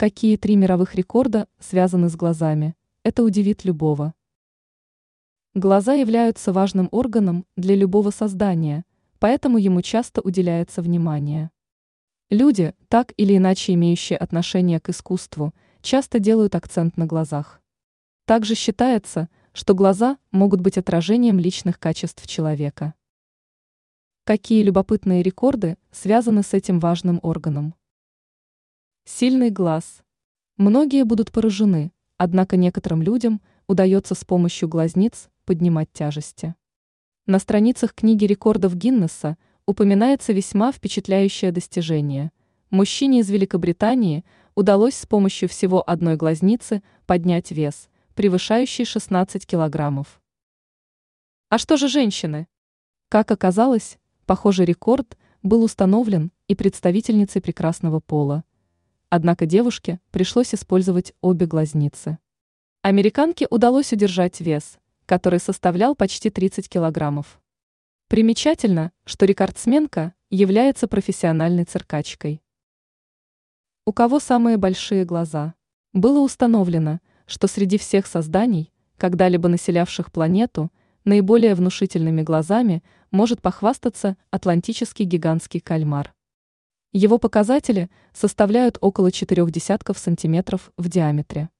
Какие три мировых рекорда связаны с глазами? Это удивит любого. Глаза являются важным органом для любого создания, поэтому ему часто уделяется внимание. Люди, так или иначе имеющие отношение к искусству, часто делают акцент на глазах. Также считается, что глаза могут быть отражением личных качеств человека. Какие любопытные рекорды связаны с этим важным органом? Сильный глаз. Многие будут поражены, однако некоторым людям удается с помощью глазниц поднимать тяжести. На страницах книги рекордов Гиннесса упоминается весьма впечатляющее достижение. Мужчине из Великобритании удалось с помощью всего одной глазницы поднять вес, превышающий 16 килограммов. А что же женщины? Как оказалось, похожий рекорд был установлен и представительницей прекрасного пола – Однако девушке пришлось использовать обе глазницы. Американке удалось удержать вес, который составлял почти 30 килограммов. Примечательно, что рекордсменка является профессиональной циркачкой. У кого самые большие глаза? Было установлено, что среди всех созданий, когда-либо населявших планету, наиболее внушительными глазами может похвастаться атлантический гигантский кальмар. Его показатели составляют около четырех десятков сантиметров в диаметре.